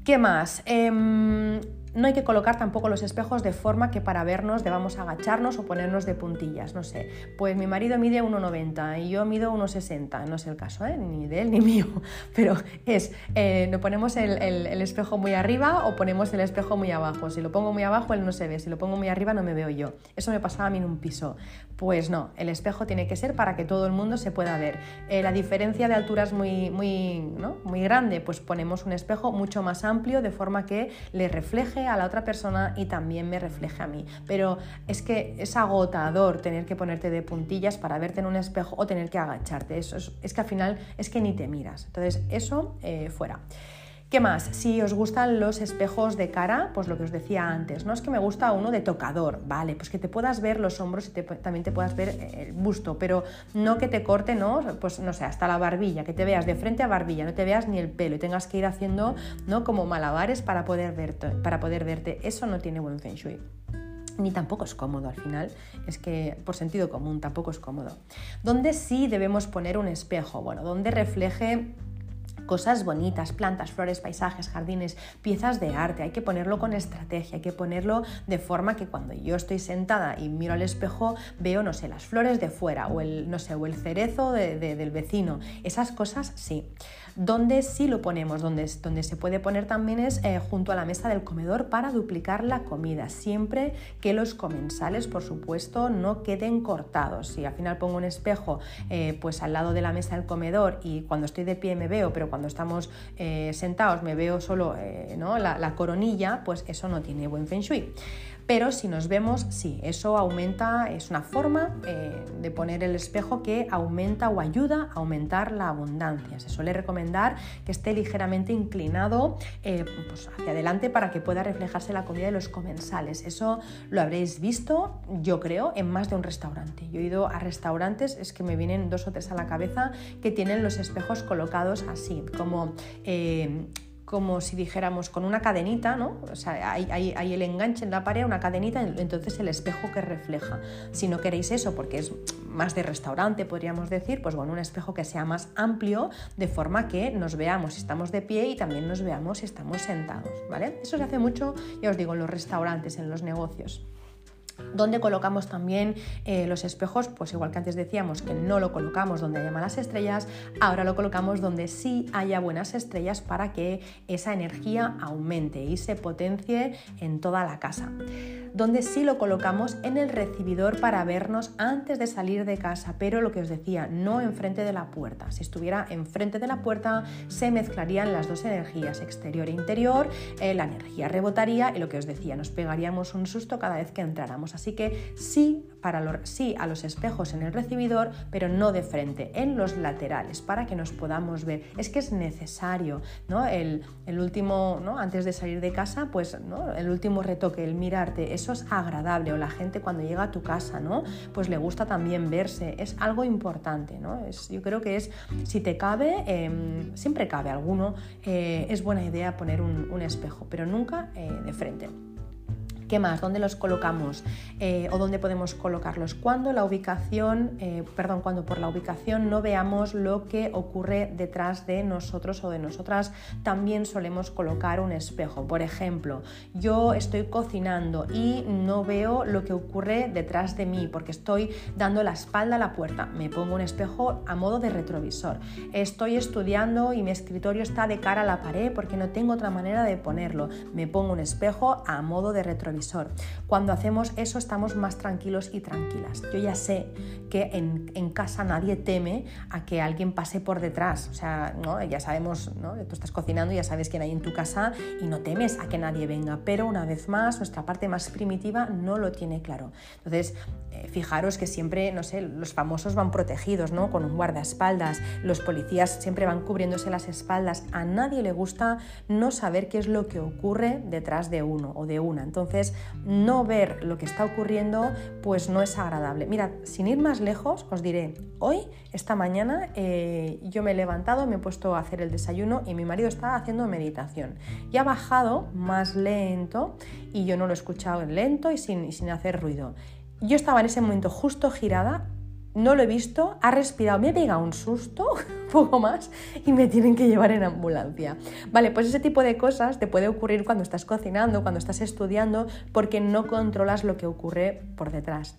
¿Qué más? Em, no hay que colocar tampoco los espejos de forma que para vernos debamos agacharnos o ponernos de puntillas, no sé. Pues mi marido mide 1,90 y yo mido 1,60, no es el caso, ¿eh? ni de él ni mío, pero es, eh, no ponemos el, espejo muy arriba o ponemos el espejo muy abajo. Si lo pongo muy abajo, él no se ve, si lo pongo muy arriba, no me veo yo. Eso me pasaba a mí en un piso. Pues no, el espejo tiene que ser para que todo el mundo se pueda ver. Eh, la diferencia de altura es muy, muy, muy grande, pues ponemos un espejo mucho más amplio de forma que le refleje a la otra persona y también me refleje a mí. Pero es que es agotador tener que ponerte de puntillas para verte en un espejo o tener que agacharte. Eso es, que al final es que ni te miras. Entonces, eso eh, fuera. ¿Qué más? Si os gustan los espejos de cara, pues lo que os decía antes, no es que me gusta uno de tocador, vale, pues que te puedas ver los hombros y también te puedas ver eh, el busto, pero no que te corte, ¿no? Pues no sé, hasta la barbilla, que te veas de frente a barbilla, no te veas ni el pelo y tengas que ir haciendo, ¿no? Como malabares para poder verte, para poder verte. Eso no tiene buen feng shui ni tampoco es cómodo al final, es que por sentido común tampoco es cómodo. ¿Dónde sí debemos poner un espejo? Bueno, donde refleje cosas bonitas, plantas, flores, paisajes, jardines, piezas de arte. Hay que ponerlo con estrategia, hay que ponerlo de forma que cuando yo estoy sentada y miro al espejo veo, no sé, las flores de fuera o el, no sé, o el cerezo del vecino. Esas cosas sí. Donde sí lo ponemos, donde, donde se puede poner también es eh, junto a la mesa del comedor para duplicar la comida, siempre que los comensales, por supuesto, no queden cortados. Si al final pongo un espejo eh, pues al lado de la mesa del comedor y cuando estoy de pie me veo, pero cuando estamos eh, sentados me veo solo ¿no? la, la coronilla, pues eso no tiene buen feng shui. Pero si nos vemos, sí, eso aumenta, es una forma eh, de poner el espejo que aumenta o ayuda a aumentar la abundancia. Se suele recomendar que esté ligeramente inclinado eh, pues hacia adelante para que pueda reflejarse la comida de los comensales. Eso lo habréis visto, yo creo, en más de un restaurante. Yo he ido a restaurantes, es que me vienen dos o tres a la cabeza, que tienen los espejos colocados así, como... Eh, como si dijéramos con una cadenita, ¿no? O sea, hay, el enganche en la pared, una cadenita, entonces el espejo que refleja. Si no queréis eso, porque es más de restaurante, podríamos decir, pues bueno, un espejo que sea más amplio, de forma que nos veamos si estamos de pie y también nos veamos si estamos sentados, ¿vale? Eso se hace mucho, ya os digo, en los restaurantes, en los negocios. ¿Dónde colocamos también eh, los espejos? Pues igual que antes decíamos que no lo colocamos donde haya malas estrellas, ahora lo colocamos donde sí haya buenas estrellas para que esa energía aumente y se potencie en toda la casa. Donde sí lo colocamos en el recibidor para vernos antes de salir de casa, pero lo que os decía, no enfrente de la puerta. Si estuviera enfrente de la puerta se mezclarían las dos energías, exterior e interior, eh, la energía rebotaría y lo que os decía, nos pegaríamos un susto cada vez que entráramos Así que sí para sí a los espejos en el recibidor, pero no de frente, en los laterales, para que nos podamos ver. Es que es necesario, ¿no? El, último, ¿no? Antes de salir de casa, pues, ¿no? El último retoque, el mirarte, eso es agradable. O la gente cuando llega a tu casa, ¿no? Pues le gusta también verse. Es algo importante, ¿no? Es, yo creo que es, si te cabe, em, siempre cabe alguno, eh, es buena idea poner un, espejo, pero nunca eh, de frente. ¿Qué más? ¿Dónde los colocamos? Eh, ¿O dónde podemos colocarlos? Cuando la ubicación, eh, perdón, cuando por la ubicación no veamos lo que ocurre detrás de nosotros o de nosotras, también solemos colocar un espejo. Por ejemplo, yo estoy cocinando y no veo lo que ocurre detrás de mí porque estoy dando la espalda a la puerta. Me pongo un espejo a modo de retrovisor. Estoy estudiando y mi escritorio está de cara a la pared porque no tengo otra manera de ponerlo. Me pongo un espejo a modo de retrovisor cuando hacemos eso estamos más tranquilos y tranquilas. Yo ya sé que en, casa nadie teme a que alguien pase por detrás. O sea, ya sabemos, tú estás cocinando, ya sabes quién hay en tu casa y no temes a que nadie venga. Pero una vez más, nuestra parte más primitiva no lo tiene claro. Entonces, eh, fijaros que siempre, no sé, los famosos van protegidos, ¿no? Con un guardaespaldas, los policías siempre van cubriéndose las espaldas. A nadie le gusta no saber qué es lo que ocurre detrás de uno o de una. Entonces, no ver lo que está ocurriendo, pues no es agradable. Mirad, sin ir más lejos, os diré, hoy, esta mañana, eh, yo me he levantado, me he puesto a hacer el desayuno y mi marido está haciendo meditación. Y ha bajado más lento y yo no lo he escuchado lento y sin, y sin hacer ruido. Yo estaba en ese momento justo girada no lo he visto, ha respirado, me he pegado un susto, poco más, y me tienen que llevar en ambulancia. Vale, pues ese tipo de cosas te puede ocurrir cuando estás cocinando, cuando estás estudiando, porque no controlas lo que ocurre por detrás.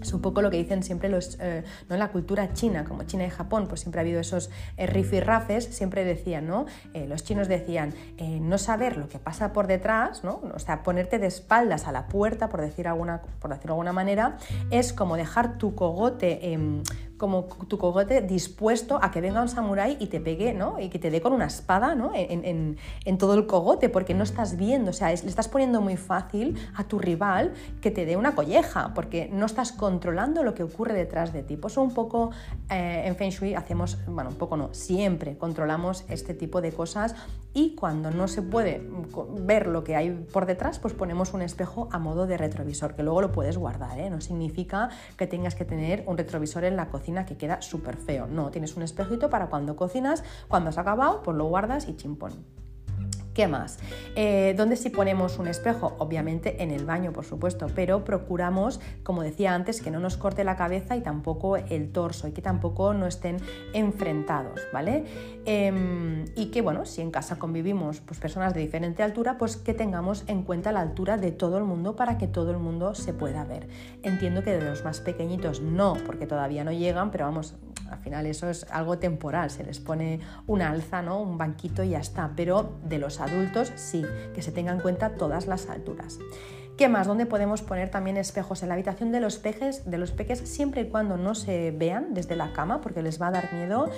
Es un poco lo que dicen siempre los, eh, ¿no? la cultura china, como China y Japón, pues siempre ha habido esos eh, rifirrafes, siempre decían, ¿no? Eh, los chinos decían, no saber lo que pasa por detrás, ¿no? o sea, ponerte de espaldas a la puerta, por, decir alguna, por decirlo de alguna manera, es como dejar tu cogote como tu cogote dispuesto a que venga un samurái y te pegue, ¿no? Y que te dé con una espada, ¿no? En, todo el cogote, porque no estás viendo, o sea, le estás poniendo muy fácil a tu rival que te dé una colleja, porque no estás controlando lo que ocurre detrás de ti. Pues un poco eh, en Feng Shui hacemos, bueno, un poco no, siempre controlamos este tipo de cosas y cuando no se puede ver lo que hay por detrás, pues ponemos un espejo a modo de retrovisor, que luego lo puedes guardar, ¿eh? No significa que tengas que tener un retrovisor en la cocina que queda súper feo. No, tienes un espejito para cuando cocinas, cuando has acabado, pues lo guardas y chimpón. ¿Qué más? Eh, ¿Dónde si ponemos un espejo? Obviamente en el baño, por supuesto, pero procuramos, como decía antes, que no nos corte la cabeza y tampoco el torso y que tampoco no estén enfrentados, ¿vale? Em, y que, bueno, si en casa convivimos pues, personas de diferente altura, pues que tengamos en cuenta la altura de todo el mundo para que todo el mundo se pueda ver. Entiendo que de los más pequeñitos no, porque todavía no llegan, pero vamos, al final eso es algo temporal, se les pone una alza, ¿no? un banquito y ya está, pero de los sí, que se tengan en cuenta todas las alturas. ¿Qué más? ¿Dónde podemos poner también espejos? En la habitación de los peques, de los peques, siempre y cuando no se vean desde la cama, porque les va a dar miedo,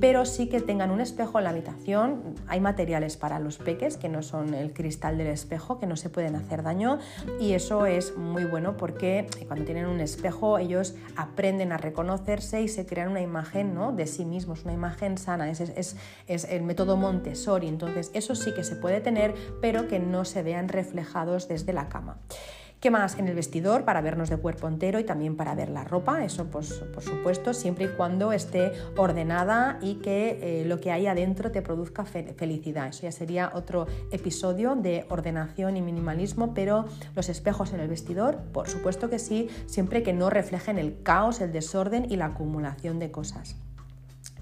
pero sí que tengan un espejo en la habitación. Hay materiales para los peques que no son el cristal del espejo, que no se pueden hacer daño y eso es muy bueno porque cuando tienen un espejo ellos aprenden a reconocerse y se crean una imagen ¿no? de sí mismos, una imagen sana. Es, es, es el método Montessori, entonces eso sí que se puede tener, pero que no se vean reflejados desde la cama. ¿Qué más? En el vestidor para vernos de cuerpo entero y también para ver la ropa, eso pues, por supuesto, siempre y cuando esté ordenada y que eh, lo que hay adentro te produzca felicidad. Eso ya sería otro episodio de ordenación y minimalismo, pero los espejos en el vestidor, por supuesto que sí, siempre que no reflejen el caos, el desorden y la acumulación de cosas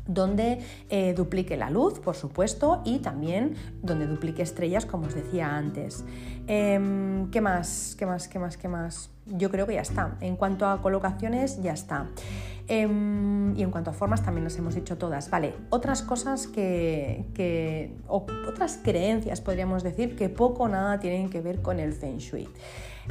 donde eh, duplique la luz, por supuesto, y también donde duplique estrellas, como os decía antes. Em, ¿Qué más? ¿Qué más? ¿Qué más? ¿Qué más? Yo creo que ya está. En cuanto a colocaciones, ya está. Em, y en cuanto a formas, también las hemos dicho todas. Vale, otras cosas que, o otras creencias, podríamos decir, que poco o nada tienen que ver con el Feng Shui.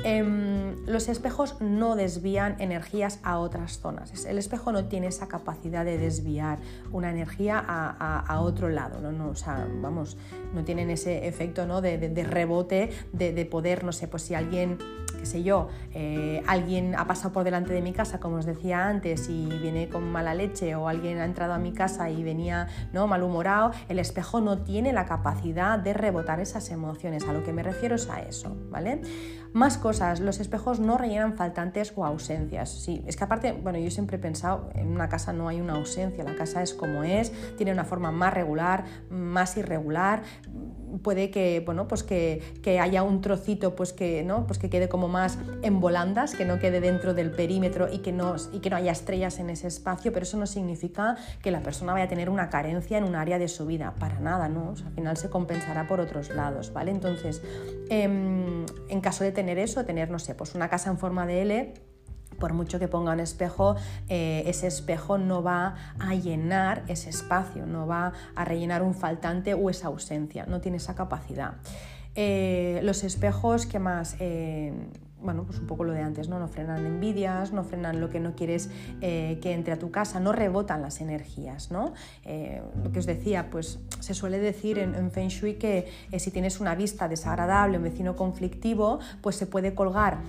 Em, los espejos no desvían energías a otras zonas. El espejo no tiene esa capacidad de desviar una energía a, otro lado. ¿no? No, o sea, vamos, no tienen ese efecto ¿no? de, rebote, de, poder, no sé, pues si alguien, qué sé yo, eh, alguien ha pasado por delante de mi casa, como os decía antes, y viene con mala leche, o alguien ha entrado a mi casa y venía ¿no? malhumorado, el espejo no tiene la capacidad de rebotar esas emociones. A lo que me refiero es a eso, ¿vale? Más cosas, los espejos no rellenan faltantes o ausencias. Sí, es que aparte, bueno, yo siempre he pensado, en una casa no hay una ausencia, la casa es como es, tiene una forma más regular, más irregular, puede que, bueno, pues que, haya un trocito pues que, ¿no? pues que quede como más en volandas, que no quede dentro del perímetro y que, no, y que no haya estrellas en ese espacio, pero eso no significa que la persona vaya a tener una carencia en un área de su vida, para nada, ¿no? al final se compensará por otros lados, ¿vale? Entonces, em, en caso de tener eso, tener, no sé, pues una casa en forma de L, por mucho que ponga un espejo, eh, ese espejo no va a llenar ese espacio, no va a rellenar un faltante o esa ausencia, no tiene esa capacidad. Eh, los espejos que más eh, bueno, pues un poco lo de antes, ¿no? No frenan envidias, no frenan lo que no quieres eh, que entre a tu casa, no rebotan las energías, ¿no? Eh, lo que os decía, pues se suele decir en, Feng Shui que eh, si tienes una vista desagradable, un vecino conflictivo, pues se puede colgar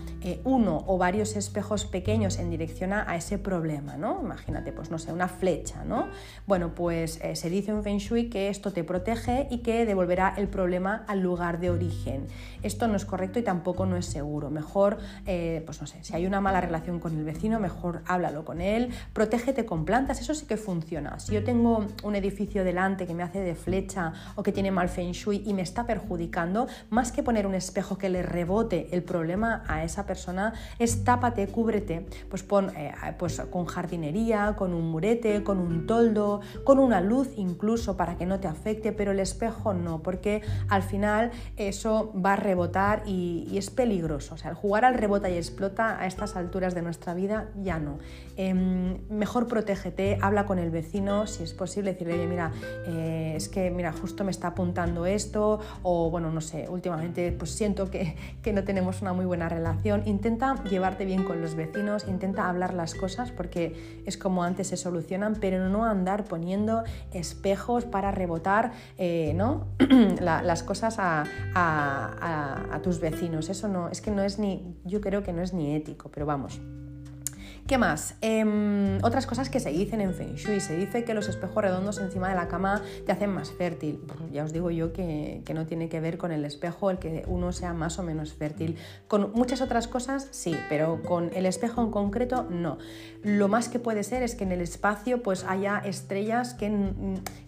uno o varios espejos pequeños en dirección a, ese problema, ¿no? Imagínate, pues no sé, una flecha, ¿no? Bueno, pues se dice en Feng Shui que esto te protege y que devolverá el problema al lugar de origen. Esto no es correcto y tampoco no es seguro. Mejor eh, pues no sé, si hay una mala relación con el vecino, mejor háblalo con él, protégete con plantas, eso sí que funciona. Si yo tengo un edificio delante que me hace de flecha o que tiene mal feng shui y me está perjudicando, más que poner un espejo que le rebote el problema a esa persona, es tápate, cúbrete, pues pon eh, pues con jardinería, con un murete, con un toldo, con una luz incluso para que no te afecte, pero el espejo no, porque al final eso va a rebotar y, es peligroso. O sea, el jugar al rebota y explota a estas alturas de nuestra vida ya no. Em, mejor protégete, habla con el vecino, si es posible, decirle, oye, mira, eh, es que, mira, justo me está apuntando esto, o bueno, no sé, últimamente pues siento que, que no tenemos una muy buena relación. Intenta llevarte bien con los vecinos, intenta hablar las cosas porque es como antes se solucionan, pero no andar poniendo espejos para rebotar eh, ¿no? las cosas a, a tus vecinos. Eso no, es que no es ni, yo creo que no es ni ético, pero vamos. ¿Qué más? Em, otras cosas que se dicen en Feng Shui. Se dice que los espejos redondos encima de la cama te hacen más fértil. Ya os digo yo que, no tiene que ver con el espejo el que uno sea más o menos fértil. Con muchas otras cosas sí, pero con el espejo en concreto no. Lo más que puede ser es que en el espacio pues haya estrellas que,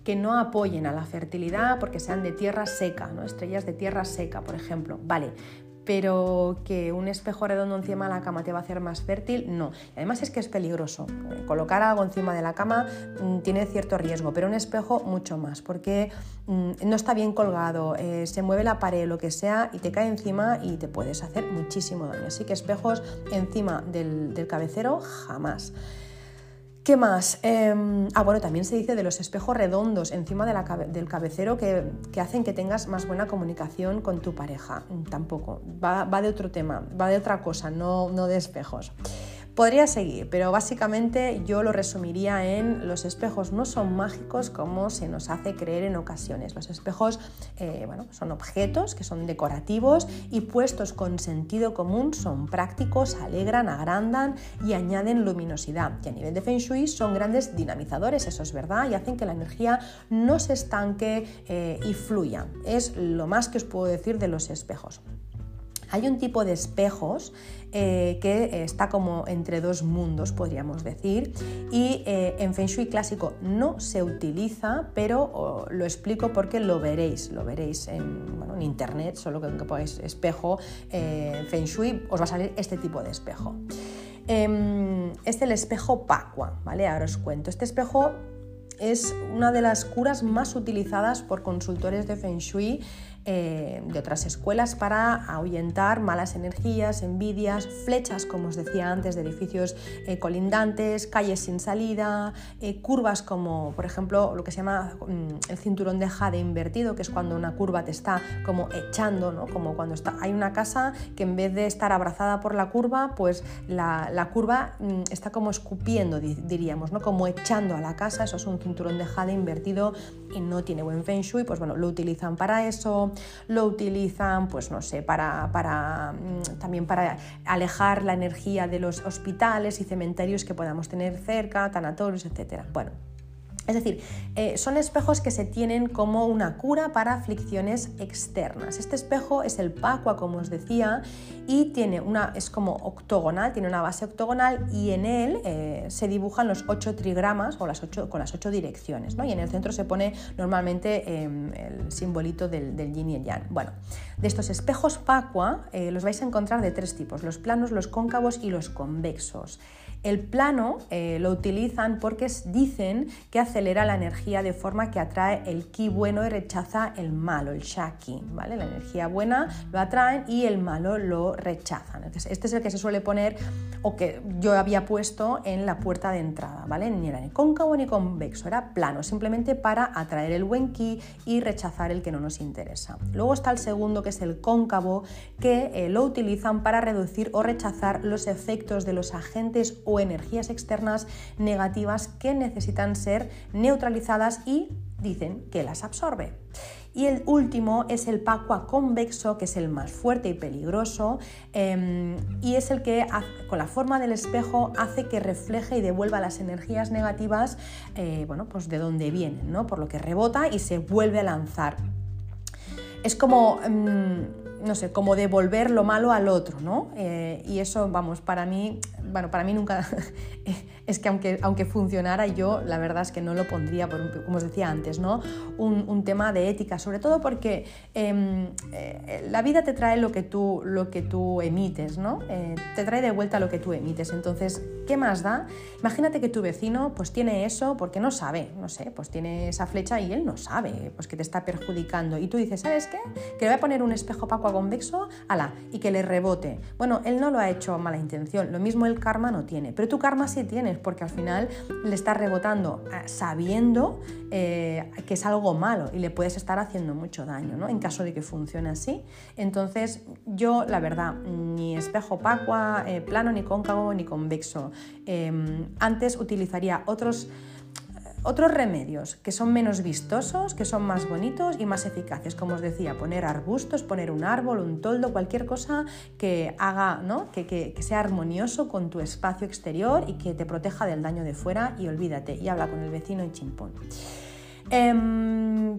que no apoyen a la fertilidad porque sean de tierra seca, ¿no? estrellas de tierra seca, por ejemplo. Vale, pero que un espejo redondo encima de la cama te va a hacer más fértil, no. Además es que es peligroso. Colocar algo encima de la cama mm, tiene cierto riesgo, pero un espejo mucho más, porque mm, no está bien colgado, eh, se mueve la pared, lo que sea, y te cae encima y te puedes hacer muchísimo daño. Así que espejos encima del cabecero, jamás. ¿Qué más? Em, ah, bueno, también se dice de los espejos redondos encima del cabecero que, hacen que tengas más buena comunicación con tu pareja. Tampoco, va, de otro tema, va de otra cosa, no, no de espejos. Podría seguir, pero básicamente yo lo resumiría en los espejos no son mágicos como se nos hace creer en ocasiones. Los espejos eh, bueno, son objetos que son decorativos y puestos con sentido común son prácticos, alegran, agrandan y añaden luminosidad. Y a nivel de Feng Shui son grandes dinamizadores, eso es verdad, y hacen que la energía no se estanque eh, y fluya. Es lo más que os puedo decir de los espejos. Hay un tipo de espejos eh, que está como entre dos mundos, podríamos decir, y eh, en Feng Shui clásico no se utiliza, pero lo explico porque lo veréis, lo veréis en, internet, solo que, ponéis espejo eh, Feng Shui, os va a salir este tipo de espejo. Em, es el espejo Pacua, ¿vale? Ahora os cuento. Este espejo es una de las curas más utilizadas por consultores de Feng Shui eh, de otras escuelas para ahuyentar malas energías, envidias, flechas, como os decía antes, de edificios eh, colindantes, calles sin salida, eh, curvas como por ejemplo lo que se llama mm, el cinturón de jade invertido, que es cuando una curva te está como echando, ¿no? como cuando está, hay una casa que en vez de estar abrazada por la curva, pues la, curva mm, está como escupiendo, diríamos, ¿no? como echando a la casa, eso es un cinturón de jade invertido y no tiene buen feng shui, pues bueno, lo utilizan para eso lo utilizan, pues no sé, para, para mm, también para alejar la energía de los hospitales y cementerios que podamos tener cerca, tanatorios, etc. Bueno, es decir, eh, son espejos que se tienen como una cura para aflicciones externas. Este espejo es el Pacua, como os decía, y tiene una, es como octogonal, tiene una base octogonal y en él eh, se dibujan los ocho trigramas o las ocho, con las ocho direcciones. ¿no? Y en el centro se pone normalmente em, el simbolito del, yin y el yang. Bueno, de estos espejos Pacua eh, los vais a encontrar de tres tipos, los planos, los cóncavos y los convexos. El plano eh, lo utilizan porque dicen que acelera la energía de forma que atrae el ki bueno y rechaza el malo, el shaki. ¿vale? La energía buena lo atraen y el malo lo rechazan. Este es el que se suele poner o que yo había puesto en la puerta de entrada. ¿vale? Ni era ni cóncavo ni convexo, era plano, simplemente para atraer el buen ki y rechazar el que no nos interesa. Luego está el segundo que es el cóncavo, que eh, lo utilizan para reducir o rechazar los efectos de los agentes o energías externas negativas que necesitan ser neutralizadas y dicen que las absorbe. Y el último es el Pacua convexo, que es el más fuerte y peligroso, em, y es el que con la forma del espejo hace que refleje y devuelva las energías negativas, eh, bueno, pues de donde vienen, ¿no? por lo que rebota y se vuelve a lanzar. Es como... Em, no sé, como devolver lo malo al otro, ¿no? Eh, y eso, vamos, para mí, bueno, para mí nunca, es que aunque, aunque funcionara yo, la verdad es que no lo pondría, por como os decía antes, ¿no? Un, tema de ética, sobre todo porque em, eh, la vida te trae lo que tú, lo que tú emites, ¿no? Eh, te trae de vuelta lo que tú emites, entonces, ¿qué más da? Imagínate que tu vecino pues tiene eso porque no sabe, no sé, pues tiene esa flecha y él no sabe, pues que te está perjudicando, y tú dices, ¿sabes qué? Que le voy a poner un espejo Paco convexo, ala, y que le rebote. Bueno, él no lo ha hecho a mala intención, lo mismo el karma no tiene, pero tu karma sí tienes, porque al final le estás rebotando eh, sabiendo eh, que es algo malo y le puedes estar haciendo mucho daño, ¿no? En caso de que funcione así. Entonces, yo, la verdad, ni espejo pacua, eh, plano, ni cóncavo, ni convexo. Em, antes utilizaría otros otros remedios que son menos vistosos, que son más bonitos y más eficaces, como os decía, poner arbustos, poner un árbol, un toldo, cualquier cosa que haga, ¿no? que, que, sea armonioso con tu espacio exterior y que te proteja del daño de fuera y olvídate y habla con el vecino y chimpón. Em,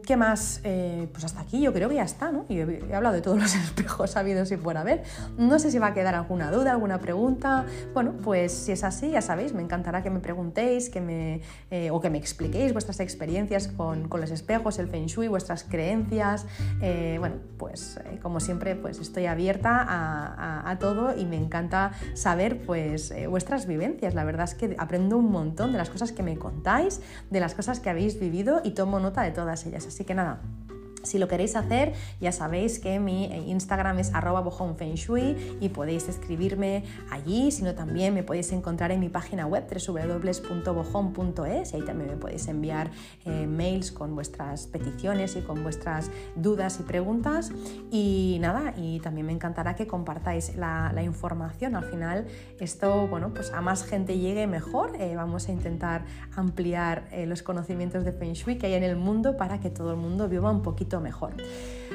¿Qué más? Eh, pues hasta aquí yo creo que ya está, ¿no? Y he, hablado de todos los espejos habidos y por haber. No sé si va a quedar alguna duda, alguna pregunta. Bueno, pues si es así, ya sabéis, me encantará que me preguntéis que me, eh, o que me expliquéis vuestras experiencias con, los espejos, el Feng Shui, vuestras creencias. Eh, bueno, pues como siempre, pues estoy abierta a, a, todo y me encanta saber pues vuestras vivencias. La verdad es que aprendo un montón de las cosas que me contáis, de las cosas que habéis vivido y tomo nota de todas ellas. Así que nada, si lo queréis hacer, ya sabéis que mi eh, Instagram es arroba y podéis escribirme allí, sino también me podéis encontrar en mi página web www.bojon.es y ahí también me podéis enviar eh, mails con vuestras peticiones y con vuestras dudas y preguntas. Y nada, y también me encantará que compartáis la, información. Al final, esto, bueno, pues a más gente llegue mejor. Eh, vamos a intentar ampliar los conocimientos de Feng Shui que hay en el mundo para que todo el mundo viva un poquito mejor.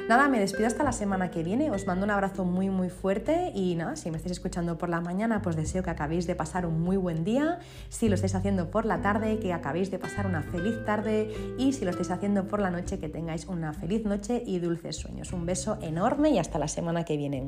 Nada, me despido hasta la semana que viene, os mando un abrazo muy muy fuerte y nada, si me estáis escuchando por la mañana, pues deseo que acabéis de pasar un muy buen día, si lo estáis haciendo por la tarde, que acabéis de pasar una feliz tarde y si lo estáis haciendo por la noche, que tengáis una feliz noche y dulces sueños. Un beso enorme y hasta la semana que viene.